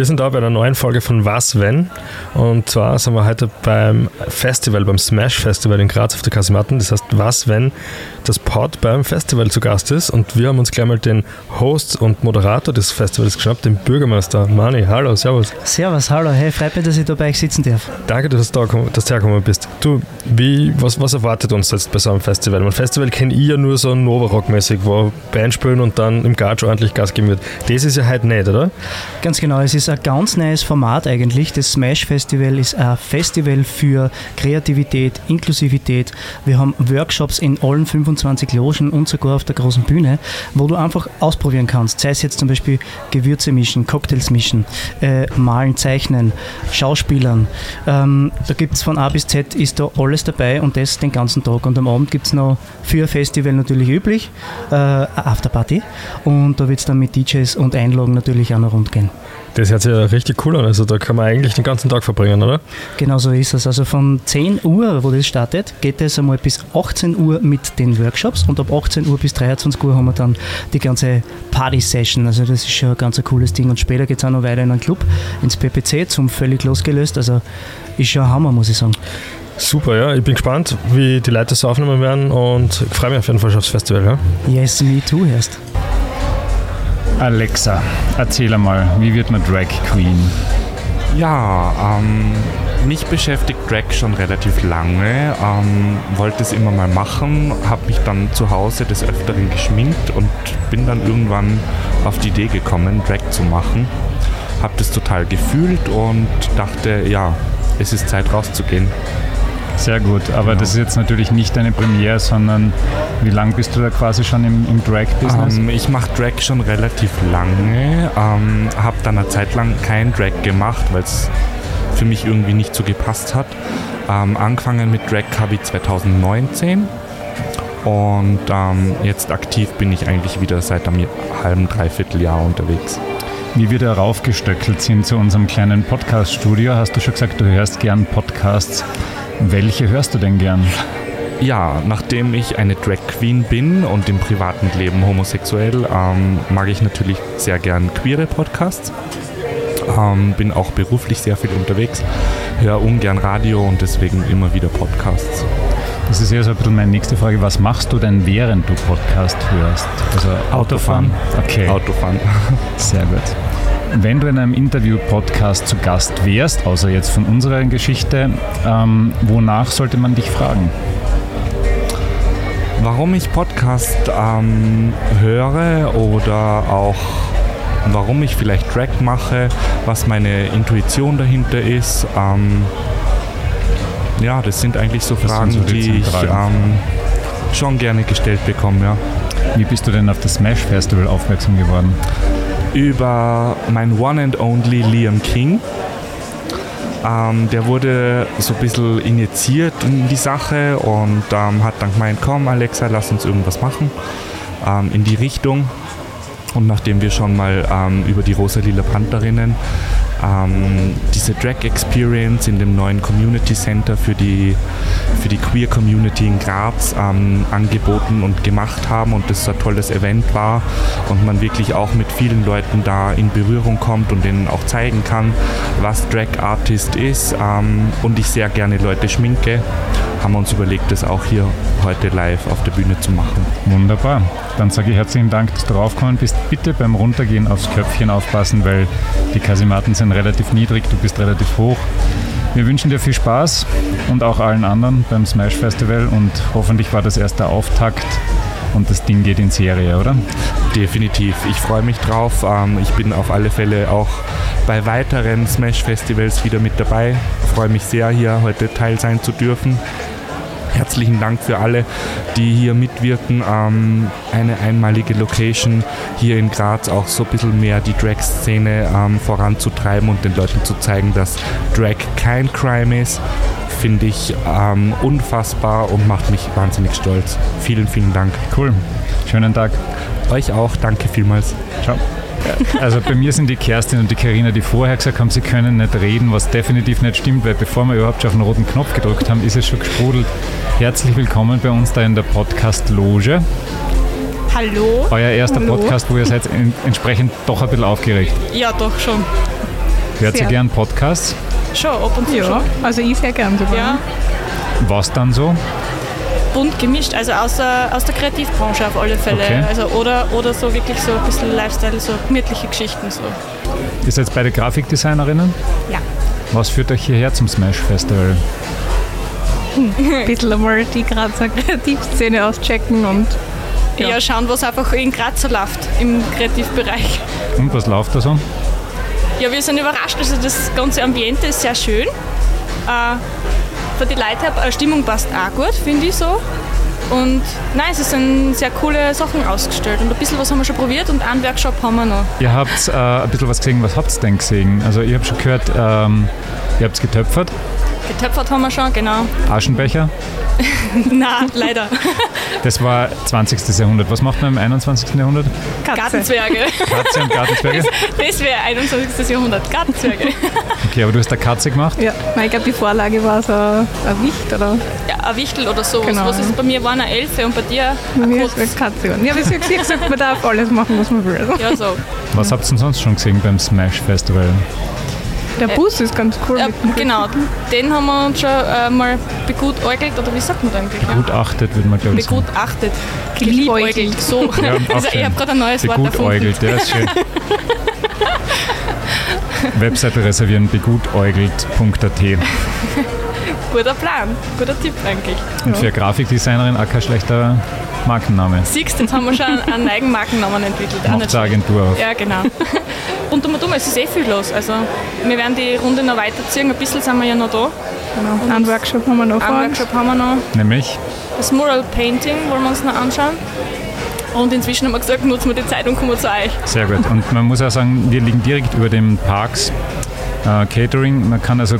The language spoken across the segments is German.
Wir sind da bei einer neuen Folge von Was Wenn. Und zwar sind wir heute beim Festival, beim Smash Festival in Graz auf der Kasematten. Das heißt, was wenn das Pod beim Festival zu Gast ist. Und wir haben uns gleich mal den Host und Moderator des Festivals geschnappt, den Bürgermeister Mani. Hallo, servus. Servus, hallo. Hey, freut mich, dass ich da bei euch sitzen darf. Danke, dass du, da, dass du hergekommen bist. Du, wie, was, was erwartet uns jetzt bei so einem Festival? Ein Festival kenne ich ja nur so Nova-Rock-mäßig, wo Band spielen und dann im Garage ordentlich Gas geben wird. Das ist ja heute nicht, oder? Ganz genau, es ist ein ganz neues Format eigentlich. Das Smash Festival ist ein Festival für Kreativität, Inklusivität. Wir haben Workshops in allen 25 Logen und sogar auf der großen Bühne, wo du einfach ausprobieren kannst. Sei es jetzt zum Beispiel Gewürze mischen, Cocktails mischen, äh, malen, zeichnen, Schauspielern. Ähm, da gibt es von A bis Z ist da alles dabei und das den ganzen Tag. Und am Abend gibt es noch für Festival natürlich üblich äh, eine Afterparty und da wird es dann mit DJs und Einlagen natürlich auch noch rund gehen. Das hört sich ja richtig cool an. Also da kann man eigentlich den ganzen Tag verbringen, oder? Genau so ist es. Also von 10 Uhr, wo das startet, geht es einmal bis 18 Uhr mit den Workshops und ab 18 Uhr bis 23 Uhr haben wir dann die ganze Party-Session. Also das ist schon ein ganz cooles Ding. Und später geht es auch noch weiter in einen Club, ins PPC, zum völlig losgelöst. Also ist schon ein Hammer, muss ich sagen. Super, ja. Ich bin gespannt, wie die Leute das aufnehmen werden und freue mich auf jeden Fall aufs Festival. Ja? Yes, me too, erst. Alexa, erzähl einmal, wie wird man Drag Queen? Ja, ähm, mich beschäftigt Drag schon relativ lange, ähm, wollte es immer mal machen, habe mich dann zu Hause des Öfteren geschminkt und bin dann irgendwann auf die Idee gekommen, Drag zu machen. Habe das total gefühlt und dachte, ja, es ist Zeit rauszugehen. Sehr gut, aber genau. das ist jetzt natürlich nicht deine Premiere, sondern wie lange bist du da quasi schon im, im Drag-Business? Ähm, ich mache Drag schon relativ lange, ähm, habe dann eine Zeit lang kein Drag gemacht, weil es für mich irgendwie nicht so gepasst hat. Ähm, angefangen mit Drag habe ich 2019 und ähm, jetzt aktiv bin ich eigentlich wieder seit einem halben, dreiviertel Jahr unterwegs. Wie wir darauf gestöckelt sind zu unserem kleinen Podcast-Studio, hast du schon gesagt, du hörst gern Podcasts. Welche hörst du denn gern? Ja, nachdem ich eine Drag Queen bin und im privaten Leben homosexuell, ähm, mag ich natürlich sehr gern queere Podcasts. Ähm, bin auch beruflich sehr viel unterwegs, höre ungern Radio und deswegen immer wieder Podcasts. Das ist ja so ein bisschen meine nächste Frage. Was machst du denn, während du Podcast hörst? Also Autofahren. Autofahren. Okay. Autofahren. Sehr gut. Wenn du in einem Interview-Podcast zu Gast wärst, außer jetzt von unserer Geschichte, ähm, wonach sollte man dich fragen? Warum ich Podcast ähm, höre oder auch warum ich vielleicht Track mache, was meine Intuition dahinter ist. Ähm, ja, das sind eigentlich so Fragen, so die, die ich ähm, schon gerne gestellt bekomme. Ja. Wie bist du denn auf das Smash Festival aufmerksam geworden? über mein One and Only Liam King. Ähm, der wurde so ein bisschen initiiert in die Sache und ähm, hat dann gemeint, komm Alexa, lass uns irgendwas machen ähm, in die Richtung. Und nachdem wir schon mal ähm, über die Rosa-Lila Pantherinnen ähm, diese Drag Experience in dem neuen Community Center für die, für die Queer Community in Graz ähm, angeboten und gemacht haben und das so ein tolles Event war und man wirklich auch mit vielen Leuten da in Berührung kommt und denen auch zeigen kann, was Drag Artist ist ähm, und ich sehr gerne Leute schminke, haben wir uns überlegt, das auch hier heute live auf der Bühne zu machen. Wunderbar. Dann sage ich herzlichen Dank, dass du draufgekommen bist. Bitte beim Runtergehen aufs Köpfchen aufpassen, weil die Kasimaten sind relativ niedrig, du bist relativ hoch. Wir wünschen dir viel Spaß und auch allen anderen beim Smash Festival und hoffentlich war das erst der Auftakt und das Ding geht in Serie, oder? Definitiv. Ich freue mich drauf. Ähm, ich bin auf alle Fälle auch bei weiteren Smash Festivals wieder mit dabei. Ich freue mich sehr, hier heute Teil sein zu dürfen. Herzlichen Dank für alle, die hier mitwirken. Ähm, eine einmalige Location hier in Graz, auch so ein bisschen mehr die Drag-Szene ähm, voranzutreiben und den Leuten zu zeigen, dass Drag kein Crime ist, finde ich ähm, unfassbar und macht mich wahnsinnig stolz. Vielen, vielen Dank. Cool. Schönen Tag. Euch auch. Danke vielmals. Ciao. Also bei mir sind die Kerstin und die Karina, die vorher gesagt haben, sie können nicht reden, was definitiv nicht stimmt, weil bevor wir überhaupt schon auf den roten Knopf gedrückt haben, ist es schon gesprudelt. Herzlich willkommen bei uns da in der Podcast-Loge. Hallo. Euer erster Hallo. Podcast, wo ihr seid entsprechend doch ein bisschen aufgeregt. Ja, doch schon. Hört ihr gern Podcasts? Schon, ab und zu Ja, schon. also ich sehr gern sogar. Ja, Was dann so? bunt gemischt, also aus der, aus der Kreativbranche auf alle Fälle. Okay. Also oder, oder so wirklich so ein bisschen Lifestyle, so gemütliche Geschichten. So. Ihr seid beide Grafikdesignerinnen? Ja. Was führt euch hierher zum Smash Festival? Ein bisschen einmal die Grazer Kreativszene auschecken und Ja. Ja. schauen, was einfach in Graz so läuft im Kreativbereich. Und was läuft da so? Ja, wir sind überrascht. Also das ganze Ambiente ist sehr schön. Äh, für die Leute her, äh, Stimmung passt auch gut, finde ich so. Und nein, es sind sehr coole Sachen ausgestellt. Und ein bisschen was haben wir schon probiert und einen Workshop haben wir noch. Ihr habt äh, ein bisschen was gesehen. Was habt ihr denn gesehen? Also ich habe schon gehört, ähm, ihr habt getöpfert, Getöpfert haben wir schon, genau. Aschenbecher. Nein, leider. Das war 20. Jahrhundert. Was macht man im 21. Jahrhundert? Katze. Gartenzwerge. Katze und Gartenzwerge? Das wäre 21. Jahrhundert. Gartenzwerge. Okay, aber du hast eine Katze gemacht? Ja, ich glaube, die Vorlage war so ein Wicht oder Ja, ein Wichtel oder sowas. Genau. Was ist bei mir waren eine Elfe und bei dir bei mir ist eine Katze. Ja, aber sie hat gesagt, man darf alles machen, was man will. Ja, so. Was habt ihr denn sonst schon gesehen beim Smash Festival? Der Bus ist ganz cool. Dem genau, den haben wir uns schon äh, mal begutäugelt, oder wie sagt man da eigentlich? Begutachtet, würde man glaube ich sagen. Begutachtet. Geliebäugelt. So. Ja, also, ich habe gerade ein neues Wort erfunden. Begutäugelt, ja, ist schön. Webseite reservieren, begutäugelt.at. Guter Plan, guter Tipp eigentlich. Und für Grafikdesignerin auch kein schlechter Markenname. Siehst jetzt haben wir schon einen, eigenen Markennamen entwickelt. Auch. Agentur. Ja, genau. Und um und um, es ist eh viel los. Also, wir werden die Runde noch weiterziehen. Ein bisschen sind wir ja noch da. Genau. Einen Workshop haben wir noch Einen. Workshop haben wir noch. Nämlich, Das Mural Painting wollen wir uns noch anschauen. Und inzwischen haben wir gesagt, nutzen wir die Zeit und kommen zu euch. sehr gut. Und man muss auch sagen, wir liegen direkt über dem Parks äh, Catering. Man kann also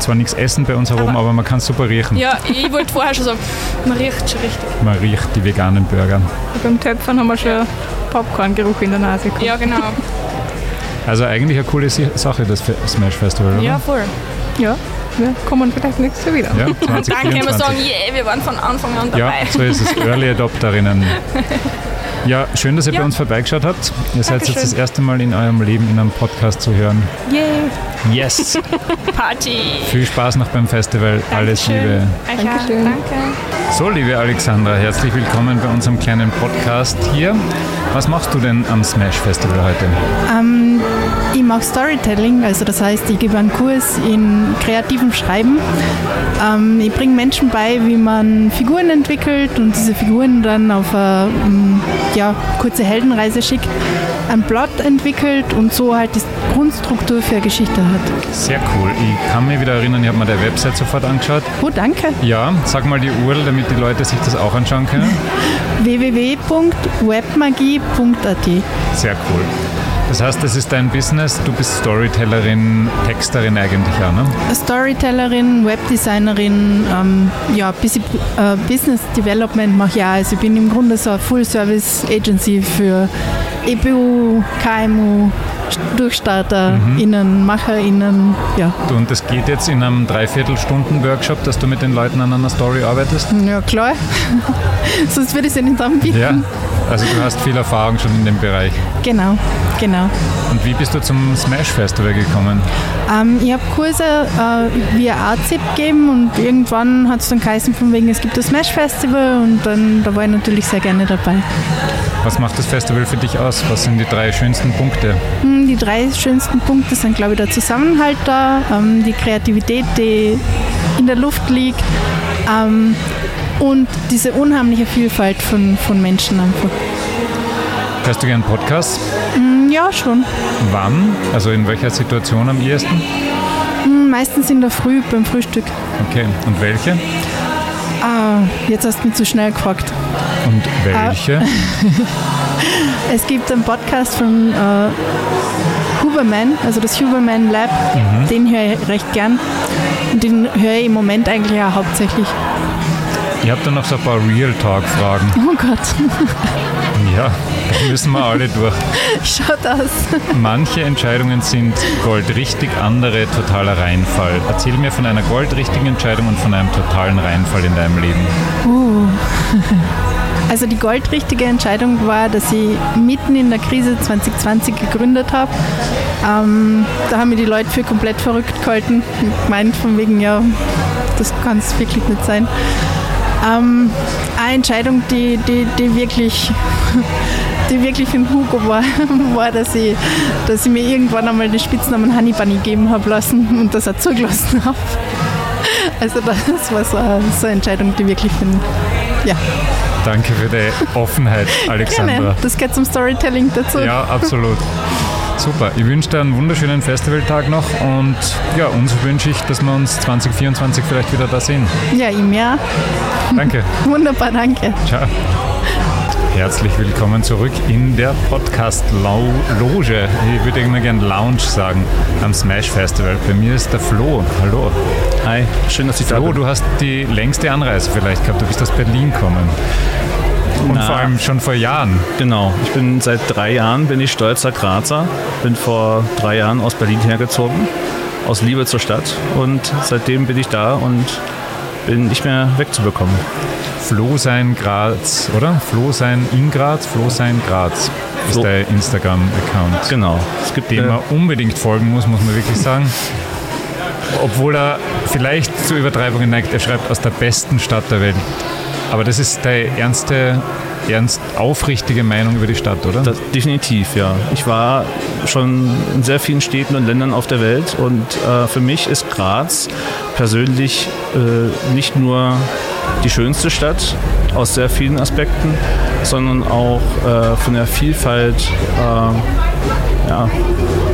zwar nichts essen bei uns herum, aber, Aber- man kann super riechen. Ja, ich wollte vorher schon sagen, man riecht schon richtig. Man riecht die veganen Burger. Beim Töpfern haben wir schon Popcorn-Geruch in der Nase gehabt. Ja, genau. Also eigentlich eine coole Sache, das Smash Festival, oder? Ja, voll. Ja, wir kommen vielleicht nächstes Jahr wieder. Ja, Und dann können wir 2024. sagen, yeah, wir waren von Anfang an Ja, dabei. so ist es. Early Adopterinnen. Ja, schön, dass ihr Ja. bei uns vorbeigeschaut habt. Ihr seid jetzt das erste Mal in eurem Leben in einem Podcast zu hören. Yay! Yes! Party. Viel Spaß noch beim Festival. Alles Dankeschön. Liebe. Euch auch. Dankeschön. Danke. So, liebe Alexandra, herzlich willkommen bei unserem kleinen Podcast hier. Was machst du denn am Smash Festival heute? Ähm, ich mache Storytelling, also das heißt, ich gebe einen Kurs in kreativem Schreiben. Ähm, ich bringe Menschen bei, wie man Figuren entwickelt und diese Figuren dann auf eine ähm, ja, kurze Heldenreise schickt, einen Plot entwickelt und so halt die Grundstruktur für eine Geschichte hat. Sehr cool. Ich kann mich wieder erinnern, ich habe mir der Website sofort angeschaut. Oh, danke. Ja, sag mal die URL, damit die Leute sich das auch anschauen können. www.webmagie.at Sehr cool. Das heißt, das ist dein Business, du bist Storytellerin, Texterin eigentlich auch, ne? Storytellerin, Webdesignerin, ähm, ja, bisschen, äh, Business Development mache ich auch. Also ich bin im Grunde so eine Full-Service-Agency für EBU, KMU, DurchstarterInnen, MacherInnen, ja. Und das geht jetzt in einem Dreiviertelstunden-Workshop, dass du mit den Leuten an einer Story arbeitest? Ja, klar. Sonst würde ich es ja nicht anbieten. Ja. Also du hast viel Erfahrung schon in dem Bereich. Genau, genau. Und wie bist du zum Smash Festival gekommen? Ähm, ich habe Kurse äh, via AZIP gegeben und irgendwann hat es dann geheißen, von wegen, es gibt das Smash Festival und dann da war ich natürlich sehr gerne dabei. Was macht das Festival für dich aus? Was sind die drei schönsten Punkte? Hm, Die drei schönsten Punkte sind, glaube ich, der Zusammenhalt da, ähm, die Kreativität, die in der Luft liegt ähm, und diese unheimliche Vielfalt von, von Menschen einfach. Hörst du gern Podcasts? Hm, Ja, schon. Wann? Also in welcher Situation am ehesten? Hm, Meistens in der Früh beim Frühstück. Okay. Und welche? Ah, jetzt hast du mich zu schnell gefragt. Und welche? Es gibt einen Podcast von äh, Huberman, also das Huberman Lab, den höre ich recht gern. Und den höre ich im Moment eigentlich auch hauptsächlich. Ich habe da noch so ein paar Real Talk-Fragen. Oh Gott, Ja, da müssen wir alle durch. schaut aus. Manche Entscheidungen sind goldrichtig, andere totaler Reinfall. Erzähl mir von einer goldrichtigen Entscheidung und von einem totalen Reinfall in deinem Leben. Uh. Also die goldrichtige Entscheidung war, dass ich mitten in der Krise 2020 gegründet habe. Ähm, da haben mir die Leute für komplett verrückt gehalten und gemeint von wegen, ja, das kann es wirklich nicht sein. Ähm, eine Entscheidung, die, die, die wirklich die wirklich für den Hugo war, war, dass ich, dass ich mir irgendwann einmal den Spitznamen Honey Bunny geben habe lassen und das auch zugelassen habe. Also das war so eine, so eine Entscheidung, die wirklich für den, ja. Danke für die Offenheit, Alexandra. Gerne. Das gehört zum Storytelling dazu. Ja, absolut. Super. Ich wünsche dir einen wunderschönen Festivaltag noch und ja, uns wünsche ich, dass wir uns 2024 vielleicht wieder da sehen. Ja, ihm ja. Danke. Wunderbar, danke. Ciao. Herzlich willkommen zurück in der Podcast-Loge. Ich würde immer gerne Lounge sagen am Smash Festival. Bei mir ist der Flo. Hallo. Hi, schön, dass ich Flo, da bin. du hast die längste Anreise vielleicht gehabt. Du bist aus Berlin gekommen. Und Na. vor allem schon vor Jahren. Genau, ich bin seit drei Jahren bin ich stolzer Grazer. Bin vor drei Jahren aus Berlin hergezogen, aus Liebe zur Stadt. Und seitdem bin ich da und bin nicht mehr wegzubekommen. Flo sein Graz, oder? Flo sein in Graz, Flo sein Graz ist Flo- der Instagram-Account. Genau. Es gibt Dem äh, man unbedingt folgen muss, muss man wirklich sagen. Obwohl er vielleicht zu Übertreibungen neigt, er schreibt aus der besten Stadt der Welt. Aber das ist deine ernste, ernst aufrichtige Meinung über die Stadt, oder? Das, definitiv, ja. Ich war schon in sehr vielen Städten und Ländern auf der Welt und äh, für mich ist Graz persönlich äh, nicht nur die schönste Stadt aus sehr vielen Aspekten, sondern auch äh, von der Vielfalt äh, ja,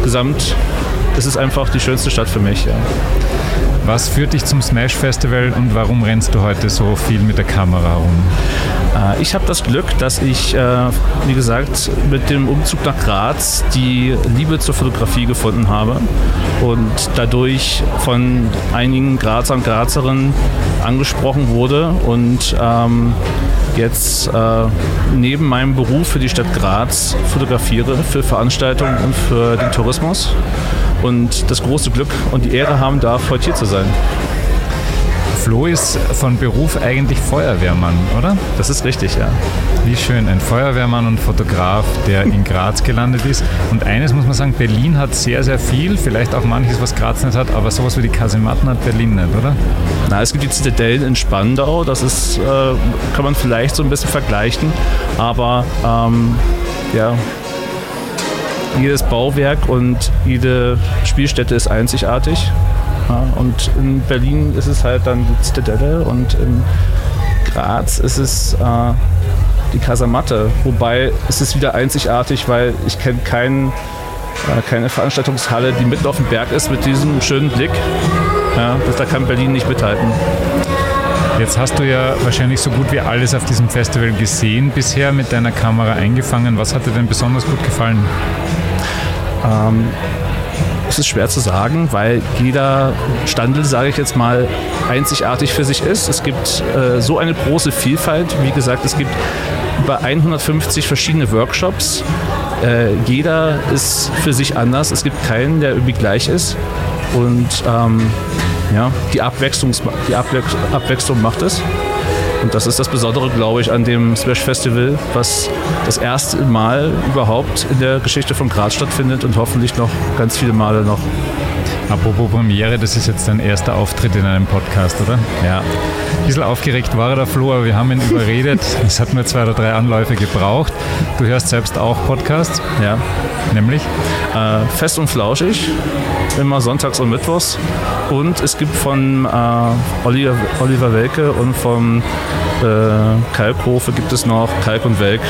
gesamt. Es ist einfach die schönste Stadt für mich. Ja. Was führt dich zum Smash Festival und warum rennst du heute so viel mit der Kamera rum? Äh, Ich habe das Glück, dass ich, äh, wie gesagt, mit dem Umzug nach Graz die Liebe zur Fotografie gefunden habe und dadurch von einigen Grazer und Grazerinnen angesprochen wurde und ähm, jetzt äh, neben meinem Beruf für die Stadt Graz fotografiere für Veranstaltungen und für den Tourismus und das große Glück und die Ehre haben darf, heute hier zu sein. Flo ist von Beruf eigentlich Feuerwehrmann, oder? Das ist richtig, ja. Wie schön, ein Feuerwehrmann und Fotograf, der in Graz gelandet ist. Und eines muss man sagen, Berlin hat sehr, sehr viel, vielleicht auch manches, was Graz nicht hat, aber sowas wie die Kasematten hat Berlin nicht, oder? Na, es gibt die Zitadellen in Spandau, das ist, äh, kann man vielleicht so ein bisschen vergleichen, aber ähm, ja, jedes Bauwerk und jede Spielstätte ist einzigartig. Ja, und in Berlin ist es halt dann die Zitadelle und in Graz ist es äh, die Kasematte. Wobei es ist wieder einzigartig, weil ich kenne keinen, äh, keine Veranstaltungshalle, die mitten auf dem Berg ist mit diesem schönen Blick. Ja, das, da kann Berlin nicht mithalten. Jetzt hast du ja wahrscheinlich so gut wie alles auf diesem Festival gesehen bisher mit deiner Kamera eingefangen. Was hat dir denn besonders gut gefallen? Ähm, es ist schwer zu sagen, weil jeder Standel, sage ich jetzt mal, einzigartig für sich ist. Es gibt äh, so eine große Vielfalt. Wie gesagt, es gibt über 150 verschiedene Workshops. Äh, jeder ist für sich anders. Es gibt keinen, der irgendwie gleich ist. Und ähm, ja, die, Abwechslung, die Abwech Abwechslung macht es. Und das ist das Besondere, glaube ich, an dem Smash Festival, was das erste Mal überhaupt in der Geschichte von Graz stattfindet und hoffentlich noch ganz viele Male noch. Apropos Premiere, das ist jetzt dein erster Auftritt in einem Podcast, oder? Ja. Ein bisschen aufgeregt war er, der Flo, aber wir haben ihn überredet. Es hat nur zwei oder drei Anläufe gebraucht. Du hörst selbst auch Podcasts, Ja. nämlich? Äh, fest und flauschig, immer sonntags und mittwochs. Und es gibt von äh, Oliver, Oliver Welke und vom äh, Kalkhofe gibt es noch Kalk und Welk,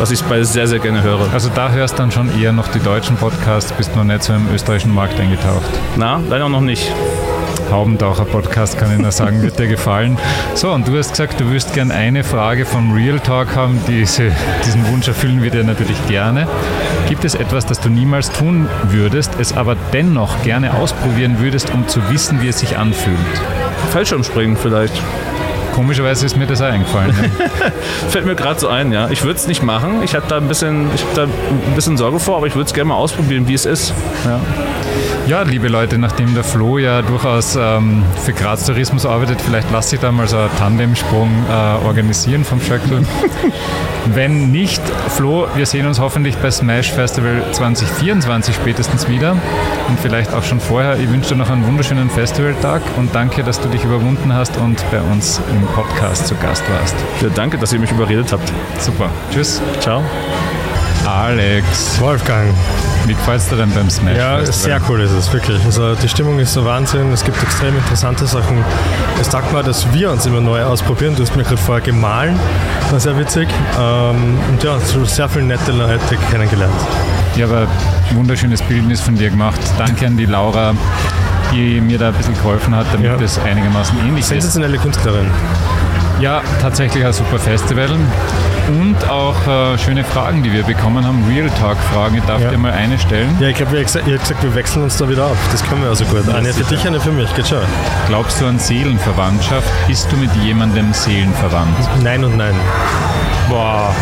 was ich beide sehr, sehr gerne höre. Also da hörst dann schon eher noch die deutschen Podcasts, bist noch nicht so im österreichischen Markt eingetaucht. Na, leider noch nicht. Haubentaucher-Podcast, kann ich nur sagen, wird dir gefallen. So, und du hast gesagt, du wirst gern eine Frage vom Real Talk haben. Diese, diesen Wunsch erfüllen wir dir natürlich gerne. Gibt es etwas, das du niemals tun würdest, es aber dennoch gerne ausprobieren würdest, um zu wissen, wie es sich anfühlt? Fallschirmspringen vielleicht. Komischerweise ist mir das auch eingefallen. Ja. Fällt mir gerade so ein, ja. Ich würde es nicht machen. Ich habe da ein bisschen, ich hab da ein bisschen Sorge vor, aber ich würde es gerne mal ausprobieren, wie es ist. Ja. Ja, liebe Leute, nachdem der Flo ja durchaus ähm, für Graz Tourismus arbeitet, vielleicht lasse ich da mal so einen Tandemsprung äh, organisieren vom Schöckl. Wenn nicht, Flo, wir sehen uns hoffentlich bei Smash Festival 2024 spätestens wieder und vielleicht auch schon vorher. Ich wünsche dir noch einen wunderschönen Festivaltag und danke, dass du dich überwunden hast und bei uns im Podcast zu Gast warst. Ja, danke, dass ihr mich überredet habt. Super. Tschüss. Ciao. Alex, Wolfgang. wie gefällt es dir denn beim Smash Ja, sehr cool ist es, wirklich. Also die Stimmung ist so Wahnsinn, es gibt extrem interessante Sachen. Es taugt mal, dass wir uns immer neu ausprobieren. Du hast mir gerade vorher gemahlen, war sehr witzig. Ähm, und ja, so sehr viele nette Leute kennengelernt. Ich habe ein wunderschönes Bildnis von dir gemacht. Danke an die Laura, die mir da ein bisschen geholfen hat, damit Ja. es einigermaßen ähnlich ist. Sensationelle Künstlerin. Ja, tatsächlich ein super Festival. Und auch äh, schöne Fragen, die wir bekommen haben. Real Talk-Fragen. Ich darf Ja. dir mal eine stellen. Ja, ich glaube, ihr habt gesagt, wir wechseln uns da wieder ab. Das können wir also gut. Eine für dich, eine für mich. Geht schon. Glaubst du an Seelenverwandtschaft? Bist du mit jemandem seelenverwandt? Nein und nein. Boah.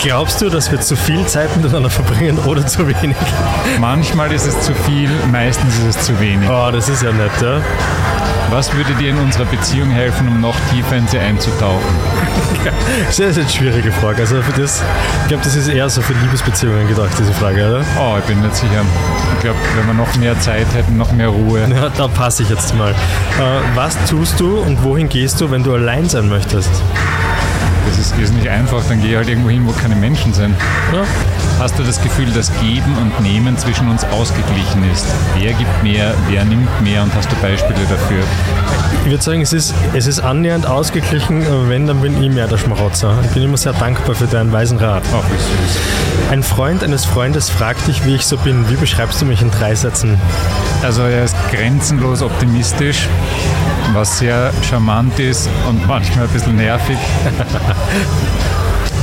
Glaubst du, dass wir zu viel Zeit miteinander verbringen oder zu wenig? Manchmal ist es zu viel, meistens ist es zu wenig. Oh, das ist ja nett, ja? Was würde dir in unserer Beziehung helfen, um noch tiefer in sie einzutauchen? Das ist eine schwierige Frage. Also für das, ich glaube, das ist eher so für Liebesbeziehungen gedacht, diese Frage, oder? Oh, ich bin nicht sicher. Ich glaube, wenn wir noch mehr Zeit hätten, noch mehr Ruhe. Ja, da passe ich jetzt mal. Äh, was tust du und wohin gehst du, wenn du allein sein möchtest? Das ist, ist nicht einfach, dann geh halt irgendwo hin, wo keine Menschen sind. Ja. Hast du das Gefühl, dass Geben und Nehmen zwischen uns ausgeglichen ist? Wer gibt mehr, wer nimmt mehr und hast du Beispiele dafür? Ich würde sagen, es ist, es ist annähernd ausgeglichen. Wenn, dann bin ich mehr der Schmarotzer. Ich bin immer sehr dankbar für deinen weisen Rat. Ach, wie süß. Ein Freund eines Freundes fragt dich, wie ich so bin. Wie beschreibst du mich in drei Sätzen? Also er ist grenzenlos optimistisch, was sehr charmant ist und manchmal ein bisschen nervig.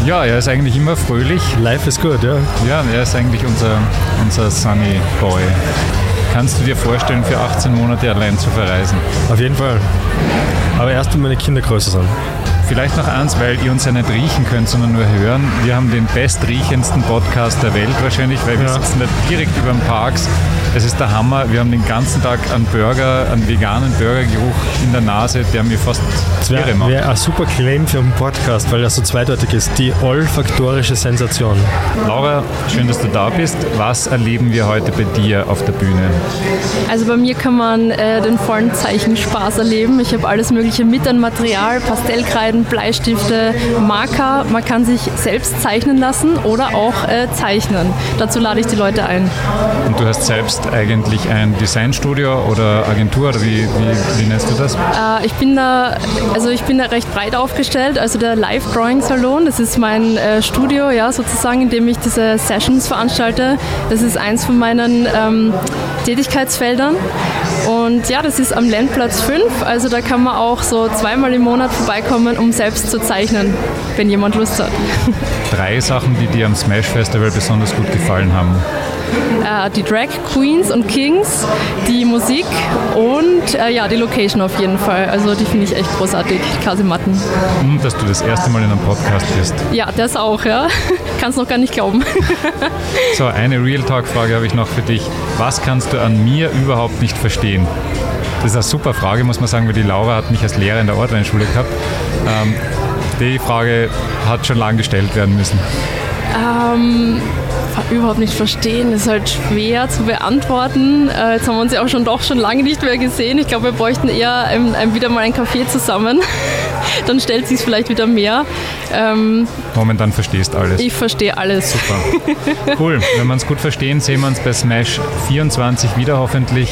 Ja, er ist eigentlich immer fröhlich. Life is good, ja? Ja, er ist eigentlich unser, unser Sunny Boy. Kannst du dir vorstellen, für 18 Monate allein zu verreisen? Auf jeden Fall. Aber erst, wenn meine Kinder größer sind. Vielleicht noch eins, weil ihr uns ja nicht riechen könnt, sondern nur hören. Wir haben den bestriechendsten Podcast der Welt wahrscheinlich, weil wir Ja. sitzen da direkt über dem Parks. Es ist der Hammer. Wir haben den ganzen Tag einen Burger, einen veganen Burgergeruch in der Nase, der mir fast wäre macht. wär ein super Claim für einen Podcast, weil er so zweideutig ist. Die olfaktorische Sensation. Laura, schön, dass du da bist. Was erleben wir heute bei dir auf der Bühne? Also bei mir kann man äh, den vollen Zeichenspaß erleben. Ich habe alles Mögliche mit an Material, Pastellkreiden, Bleistifte, Marker. Man kann sich selbst zeichnen lassen oder auch äh, zeichnen. Dazu lade ich die Leute ein. Und du hast selbst eigentlich ein Designstudio oder Agentur oder wie, wie, wie nennst du das? Äh, ich bin da, also ich bin da recht breit aufgestellt. Also der Live Drawing Salon, das ist mein äh, Studio, ja sozusagen, in dem ich diese Sessions veranstalte. Das ist eins von meinen ähm, Tätigkeitsfeldern. Und ja, das ist am Lendplatz 5. Also da kann man auch so zweimal im Monat vorbeikommen, um selbst zu zeichnen, wenn jemand Lust hat. Drei Sachen, die dir am Smash Festival besonders gut gefallen haben. Äh, die Drag Queens und Kings, die Musik und äh, ja, die Location auf jeden Fall. Also die finde ich echt großartig, die Kasematten. Und dass du das erste Mal in einem Podcast bist. Ja, das auch, ja. Kannst noch gar nicht glauben. So, eine Real Talk-Frage habe ich noch für dich. Was kannst du an mir überhaupt nicht verstehen? Das ist eine super Frage, muss man sagen, weil die Laura hat mich als Lehrer in der Ortweinschule gehabt. Ähm, die Frage hat schon lange gestellt werden müssen. Ähm, überhaupt nicht verstehen, ist halt schwer zu beantworten. Äh, jetzt haben wir uns ja auch schon doch schon lange nicht mehr gesehen. Ich glaube, wir bräuchten eher ähm, ähm, wieder mal einen Kaffee zusammen. Dann stellt sich vielleicht wieder mehr. Ähm, Momentan verstehst alles. ich verstehe alles. Super. Cool. Wenn wir uns gut verstehen, sehen wir uns bei Smash 24 wieder hoffentlich.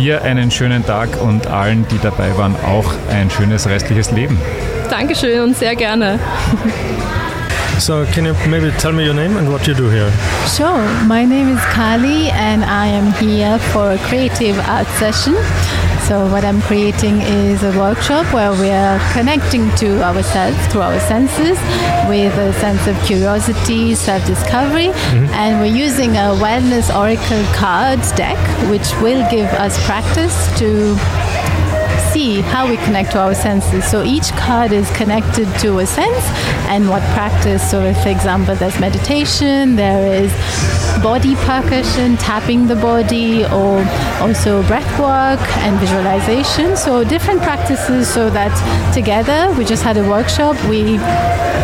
Dir einen schönen Tag und allen, die dabei waren, auch ein schönes restliches Leben. Dankeschön und sehr gerne. So, can you maybe tell me your name and what you do here? Sure. My name is Kali, and I am here for a creative art session. So, what I'm creating is a workshop where we are connecting to ourselves through our senses with a sense of curiosity, self discovery, mm-hmm. and we're using a wellness oracle cards deck, which will give us practice to see how we connect to our senses. So each card is connected to a sense and what practice. So, if, for example, there's meditation, there is body percussion, tapping the body, or also breath work and visualization. So, different practices so that together we just had a workshop. We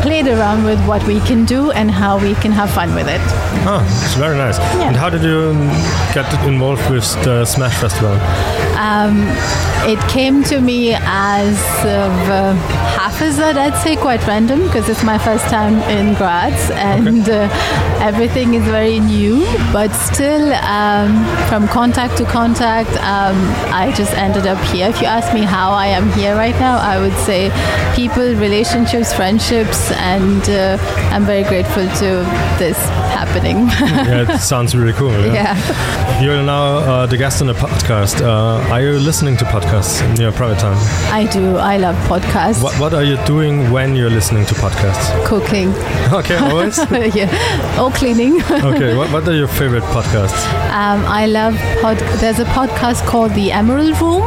played around with what we can do and how we can have fun with it. Oh, it's very nice. Yeah. And how did you get involved with the Smash Festival? Um, it came to me as of uh, Hafizat, I'd say, quite random because it's my first time in Graz and uh, everything is very new. But still, um, from contact to contact, um, I just ended up here. If you ask me how I am here right now, I would say people, relationships, friendships, and uh, I'm very grateful to this happening. yeah, it sounds really cool. Yeah. Yeah. You're now uh, the guest on a podcast. Uh, are you listening to podcasts in your private time? I do. I love podcasts. What, what are you doing when you're listening to podcasts? Cooking. Okay, always? yeah. Or cleaning. okay, what, what are your favorite podcasts? Um, I love pod. There's a podcast called The Emerald Room,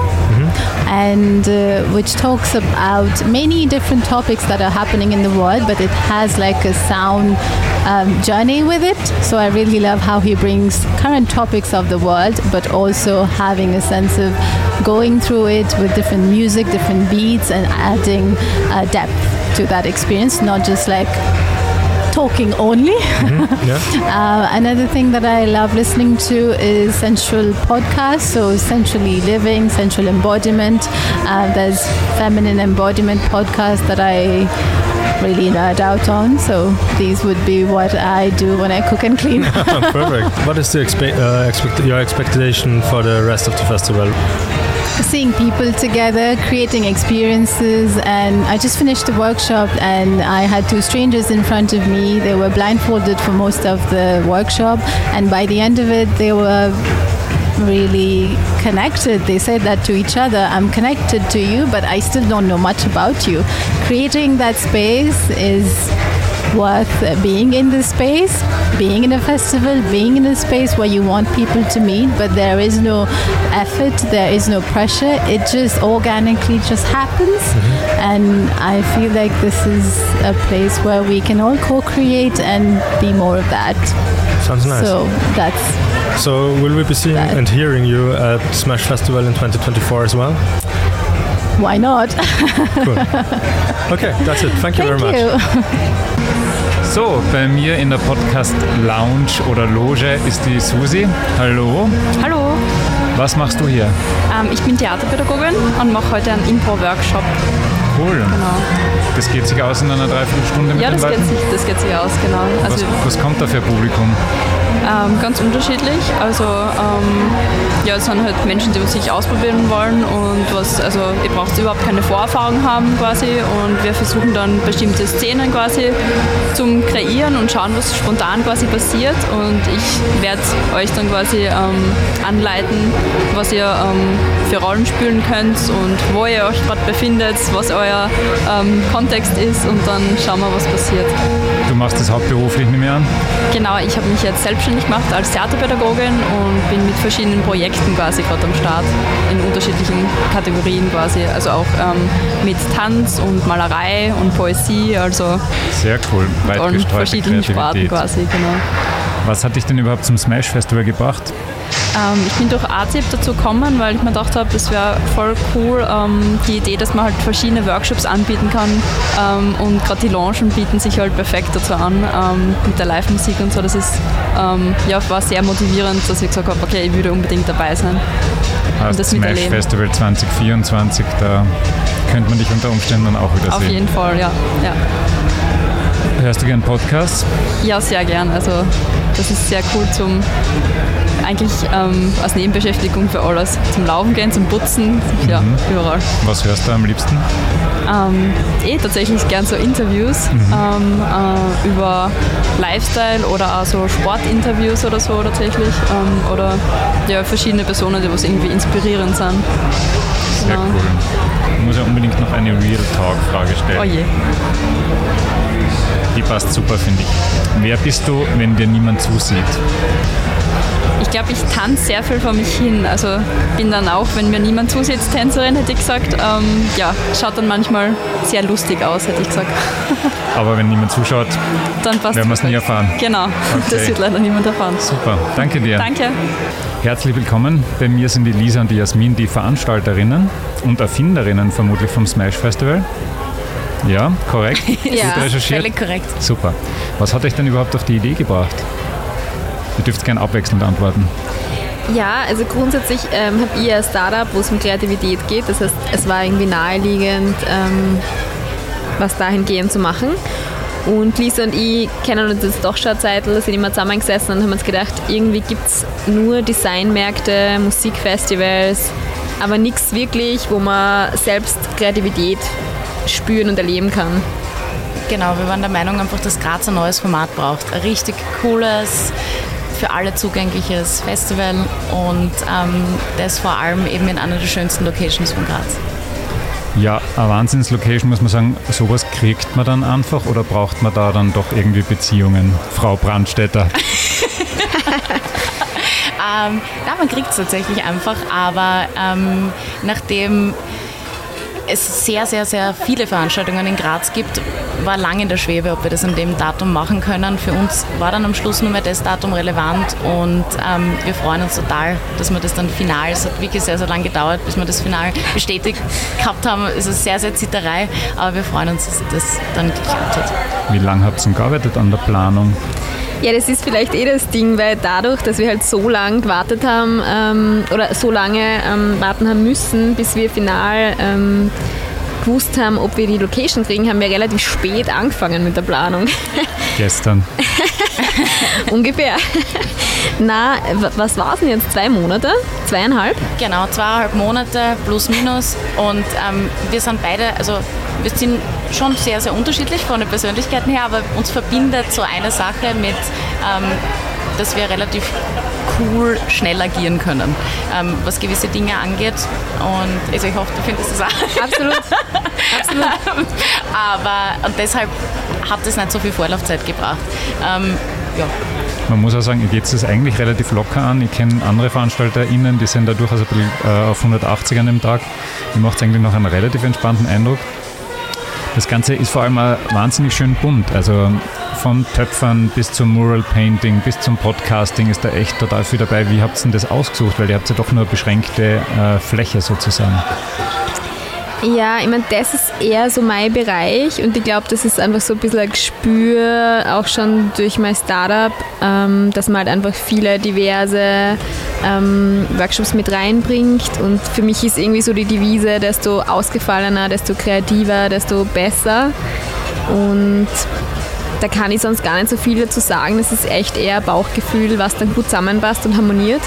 and uh, which talks about many different topics that are happening in the world, but it has like a sound um, journey with it. So I really love how he brings current topics of the world, but also having a sense of going through it with different music, different beats, and adding uh, depth to that experience, not just like talking only. Yeah. Uh, another thing that I love listening to is sensual podcasts, so sensually living, sensual embodiment. Uh, there's feminine embodiment podcast that I really nerd out on. So these would be what I do when I cook and clean. Perfect. What is the expe- uh, expect- your expectation for the rest of the festival? Seeing people together, creating experiences. And I just finished the workshop and I had two strangers in front of me. They were blindfolded for most of the workshop. And by the end of it, they were really connected. They said that to each other I'm connected to you, but I still don't know much about you. Creating that space is worth being in this space, being in a festival, being in a space where you want people to meet, but there is no effort, there is no pressure. It just organically just happens. Mm-hmm. And I feel like this is a place where we can all co create and be more of that. Sounds nice. So that's So will we be seeing and hearing you at Smash Festival in 2024 as well? Why not? Cool. Okay, that's it. Thank you very much. So, bei mir in der Podcast Lounge oder Loge ist die Susi. Hallo. Hallo, Was machst du hier? ähm, ich bin Theaterpädagogin und mache heute einen Impro-Workshop. Cool. Genau. Das geht sich aus in einer Dreiviertelstunde mit Ja, das geht, sich, das geht sich aus, genau. Was, Also was kommt da für Publikum? Ähm, ganz unterschiedlich. Also ähm, ja, es sind halt Menschen, die sich ausprobieren wollen und was, also ihr braucht überhaupt keine Vorerfahrung haben quasi und wir versuchen dann bestimmte Szenen quasi zum Kreieren und schauen, was spontan quasi passiert und ich werde euch dann quasi ähm, anleiten, was ihr ähm, für Rollen spielen könnt und wo ihr euch gerade befindet, was euer ähm, Kontext ist und dann schauen wir, was passiert. Du machst das hauptberuflich nicht mehr an? Genau, ich habe mich jetzt selbstständig gemacht als Theaterpädagogin und bin mit verschiedenen Projekten quasi gerade am Start in unterschiedlichen Kategorien quasi. Also auch ähm, mit Tanz und Malerei und Poesie, also Sehr cool. Weit gestreute verschiedenen Sparten quasi, genau. Was hat dich denn überhaupt zum Smash Festival gebracht? Ähm, ich bin durch ATIP dazu gekommen, weil ich mir gedacht habe, das wäre voll cool, ähm, die Idee, dass man halt verschiedene Workshops anbieten kann ähm, und gerade die Loungen bieten sich halt perfekt dazu an ähm, mit der Live-Musik und so. Das ist, ähm, ja, war sehr motivierend, dass ich gesagt habe, okay, ich würde unbedingt dabei sein und Heißt das Smash miterleben. Festival 2024, da könnte man dich unter Umständen dann auch wieder Auf sehen. jeden Fall, ja. ja. Hörst du gern Podcasts? Ja, sehr gern. Also das ist sehr cool zum eigentlich ähm, als Nebenbeschäftigung für alles. Zum Laufen gehen, zum Putzen, ja, Mhm. überall. Was hörst du am liebsten? Ähm, eh tatsächlich gern so Interviews Mhm. ähm, äh, über Lifestyle oder auch so Sportinterviews oder so tatsächlich. Ähm, oder ja, verschiedene Personen, die was irgendwie inspirierend sind. Sehr Genau. cool. Ich muss ja unbedingt noch eine Real Talk-Frage stellen. Oh je. Die passt super, finde ich. Wer bist du, wenn dir niemand zusieht? Ich glaube, ich tanze sehr viel vor mich hin. Also bin dann auch, wenn mir niemand zusitzt, Tänzerin, hätte ich gesagt. Ähm, ja, schaut dann manchmal sehr lustig aus, hätte ich gesagt. Aber wenn niemand zuschaut, dann werden wir es nie erfahren. Genau, okay. das wird leider niemand erfahren. Super, danke dir. Danke. Herzlich willkommen. Bei mir sind die Lisa und die Jasmin, die Veranstalterinnen und Erfinderinnen vermutlich vom Smash Festival. Ja, korrekt. ja, Gut recherchiert. völlig korrekt. Super. Was hat euch denn überhaupt auf die Idee gebracht? Ihr dürft gerne abwechselnd antworten. Ja, also grundsätzlich ähm, habe ich ein Startup, wo es um Kreativität geht. Das heißt, es war irgendwie naheliegend, ähm, was dahingehend zu machen. Und Lisa und ich kennen uns jetzt doch schon eine Zeit, sind immer zusammengesessen und haben uns gedacht, irgendwie gibt es nur Designmärkte, Musikfestivals, aber nichts wirklich, wo man selbst Kreativität spüren und erleben kann. Genau, wir waren der Meinung einfach, dass Graz ein neues Format braucht. Ein richtig cooles, für alle zugängliches Festival und ähm, das vor allem eben in einer der schönsten Locations von Graz. Ja, eine Wahnsinnslocation muss man sagen, sowas kriegt man dann einfach oder braucht man da dann doch irgendwie Beziehungen, Frau Brandstätter? ähm, ja, man kriegt es tatsächlich einfach, aber ähm, nachdem es sehr, sehr, sehr viele Veranstaltungen in Graz gibt, war lange in der Schwebe, ob wir das an dem Datum machen können. Für uns war dann am Schluss nur mehr das Datum relevant und ähm, wir freuen uns total, dass wir das dann final, es hat wirklich sehr, sehr lange gedauert, bis wir das final bestätigt gehabt haben. Es ist sehr, sehr Zitterei, aber wir freuen uns, dass das dann geklappt hat. Wie lange habt ihr denn gearbeitet an der Planung? Ja, das ist vielleicht eh das Ding, weil dadurch, dass wir halt so lange gewartet haben ähm, oder so lange ähm, warten haben müssen, bis wir final ähm, gewusst haben, ob wir die Location kriegen, haben wir relativ spät angefangen mit der Planung. Gestern. Ungefähr. Na, was war es denn jetzt? Zwei Monate? Zweieinhalb? Genau, zweieinhalb Monate plus minus. Und ähm, wir sind beide, also wir sind schon sehr, sehr unterschiedlich von den Persönlichkeiten her, aber uns verbindet so eine Sache mit, ähm, dass wir relativ cool schnell agieren können, ähm, was gewisse Dinge angeht. Und also ich hoffe, du findest das auch. Absolut. Absolut. aber und deshalb hat es nicht so viel Vorlaufzeit gebracht. Ähm, ja. Man muss auch sagen, ihr geht es eigentlich relativ locker an. Ich kenne andere VeranstalterInnen, die sind da durchaus ein bisschen äh, auf 180 an dem Tag. Ihr macht eigentlich noch einen relativ entspannten Eindruck. Das Ganze ist vor allem wahnsinnig schön bunt. Also von Töpfern bis zum Mural Painting bis zum Podcasting ist da echt total viel dabei. Wie habt ihr denn das ausgesucht? Weil ihr habt ja doch nur beschränkte äh, Fläche sozusagen. Ja, ich meine, das ist eher so mein Bereich und ich glaube, das ist einfach so ein bisschen ein Gespür, auch schon durch mein Startup, ähm, dass man halt einfach viele diverse ähm, Workshops mit reinbringt und für mich ist irgendwie so die Devise, desto ausgefallener, desto kreativer, desto besser und da kann ich sonst gar nicht so viel dazu sagen. Das ist echt eher Bauchgefühl, was dann gut zusammenpasst und harmoniert.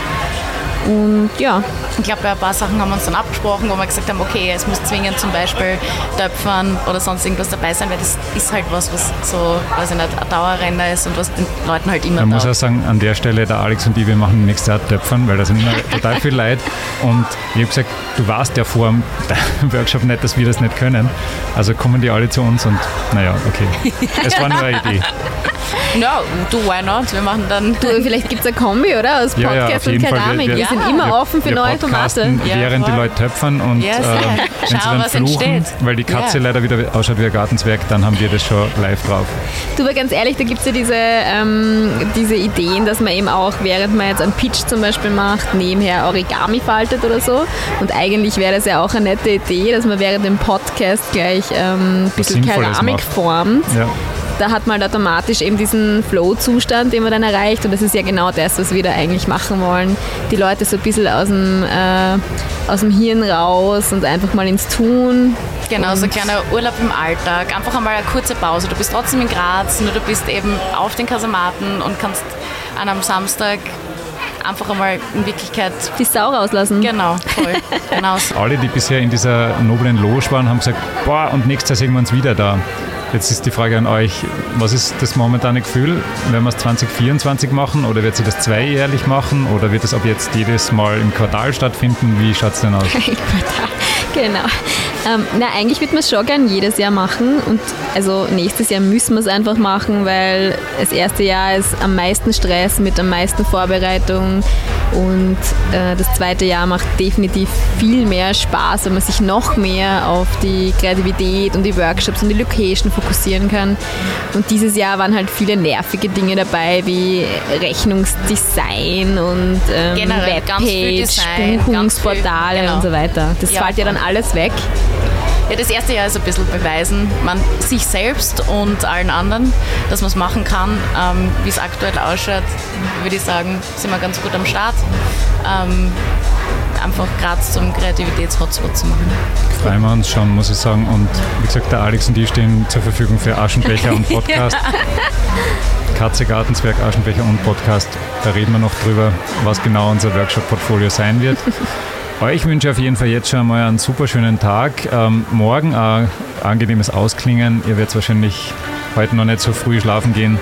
Und ja. Ich glaube, bei ein paar Sachen haben wir uns dann abgesprochen, wo wir gesagt haben, okay, es muss zwingend zum Beispiel Töpfern oder sonst irgendwas dabei sein, weil das ist halt was, was so, weiß ich nicht, ein Dauerrenner ist und was den Leuten halt immer Man muss auch sagen, an der Stelle, der Alex und ich, wir machen nächstes Jahr Töpfern, weil da sind immer total viel Leid. Und ich habe gesagt, du warst ja vor dem Workshop nicht, dass wir das nicht können. Also kommen die alle zu uns und naja, okay. Es war nur eine Idee. Ja, du, why not? Wir machen dann. Du, vielleicht gibt es eine Kombi, oder? Aus Podcast ja, ja, und Keramik. Wir, wir, wir, sind immer wir, offen für neue Formate. während die Leute töpfern und yes, äh, wenn sie dann fluchen, entsteht. weil die Katze leider wieder ausschaut wie ein Gartenzwerg, dann haben wir das schon live drauf. Du, aber ganz ehrlich, da gibt es ja diese, ähm, diese Ideen, dass man eben auch, während man jetzt einen Pitch zum Beispiel macht, nebenher Origami faltet oder so. Und eigentlich wäre das ja auch eine nette Idee, dass man während dem Podcast gleich ähm, ein bisschen Keramik formt. Ja da hat man halt automatisch eben diesen Flow-Zustand, den man dann erreicht. Und das ist ja genau das, was wir da eigentlich machen wollen. Die Leute so ein bisschen aus dem, äh, aus dem Hirn raus und einfach mal ins Tun. Genau, so ein kleiner Urlaub im Alltag. Einfach einmal eine kurze Pause. Du bist trotzdem in Graz, nur du bist eben auf den Kasematen und kannst an einem Samstag einfach einmal in Wirklichkeit die Sau rauslassen. Genau, voll. genau so. Alle, die bisher in dieser noblen Loge waren, haben gesagt, boah, und nächstes Jahr sehen wir uns wieder da. Jetzt ist die Frage an euch, was ist das momentane Gefühl? Werden wir es 2024 machen oder wird sie das zweijährlich machen oder wird es ab jetzt jedes Mal im Quartal stattfinden? Wie schaut es denn aus? Im Quartal, genau. Ähm, na, eigentlich würde man es schon gern jedes Jahr machen und also nächstes Jahr müssen wir es einfach machen, weil das erste Jahr ist am meisten Stress mit am meisten Vorbereitung und äh, das zweite Jahr macht definitiv viel mehr Spaß, wenn man sich noch mehr auf die Kreativität und die Workshops und die Location fokussieren kann. Und dieses Jahr waren halt viele nervige Dinge dabei, wie Rechnungsdesign und ähm, Generell Webpage, Buchungsportale genau. und so weiter. Das Ja, fällt ja dann alles weg. Ja, das erste Jahr ist ein bisschen beweisen, man sich selbst und allen anderen, dass man es machen kann. Ähm, Wie es aktuell ausschaut, würde ich sagen, sind wir ganz gut am Start. Ähm, einfach Graz zum Kreativitäts-Hotspot zu machen. Freuen wir uns schon, muss ich sagen. Und wie gesagt, der Alex und ich stehen zur Verfügung für Aschenbecher und Podcast. Katze Gartenzwerg, Aschenbecher und Podcast. Da reden wir noch drüber, was genau unser Workshop-Portfolio sein wird. Euch wünsche ich auf jeden Fall jetzt schon mal einen super schönen Tag. Ähm, morgen ein angenehmes Ausklingen. Ihr werdet wahrscheinlich heute noch nicht so früh schlafen gehen.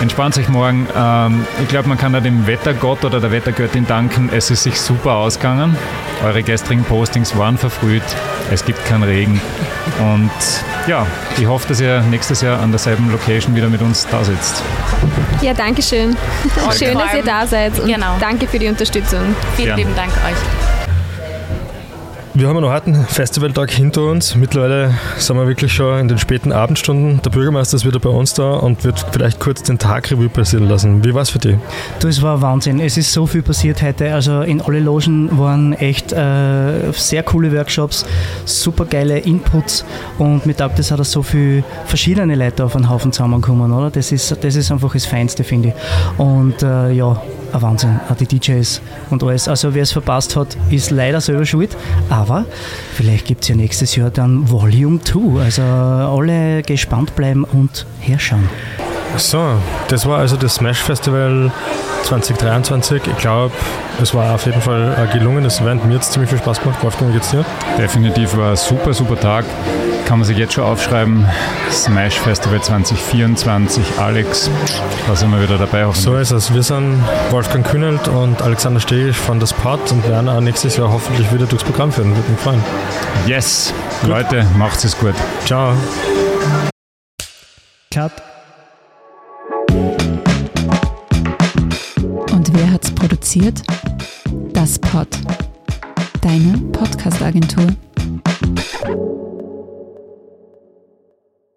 Entspannt euch morgen. Ähm, ich glaube, man kann da dem Wettergott oder der Wettergöttin danken. Es ist sich super ausgegangen. Eure gestrigen Postings waren verfrüht. Es gibt keinen Regen. Und ja, ich hoffe, dass ihr nächstes Jahr an derselben Location wieder mit uns da sitzt. Ja, danke schön. Schön, dass ihr da seid und Genau. danke für die Unterstützung. Vielen Gerne. lieben Dank euch. Wir haben einen Festivaltag hinter uns. Mittlerweile sind wir wirklich schon in den späten Abendstunden. Der Bürgermeister ist wieder bei uns da und wird vielleicht kurz den Tag Revue passieren lassen. Wie war es für dich? Du, es war Wahnsinn. Es ist so viel passiert heute. Also in alle Logen waren echt äh, sehr coole Workshops, super geile Inputs und taugt es auch, dass so viele verschiedene Leute auf einen Haufen zusammenkommen, oder? Das ist, das ist einfach das Feinste, finde ich. Und äh, ja, ein Wahnsinn. Auch die DJs und alles. Also wer es verpasst hat, ist leider selber schuld. Aber vielleicht gibt es ja nächstes Jahr dann Volume 2. Also alle gespannt bleiben und herschauen. So, das war also das Smash Festival 2023. Ich glaube, es war auf jeden Fall ein gelungenes Event. Mir hat es ziemlich viel Spaß gemacht. Wolfgang, wie geht's dir? Definitiv war ein super, super Tag. Kann man sich jetzt schon aufschreiben. Smash Festival 2024. Alex, da sind wir wieder dabei. hoffentlich. So ist es. Wir sind Wolfgang Kühnelt und Alexander Stegisch von das Pod und werden auch nächstes Jahr hoffentlich wieder durchs Programm führen. Würde mich freuen. Yes, Leute, macht's es gut. Ciao. Cut. Und wer hat's produziert? Das Pod. Deine Podcast-Agentur.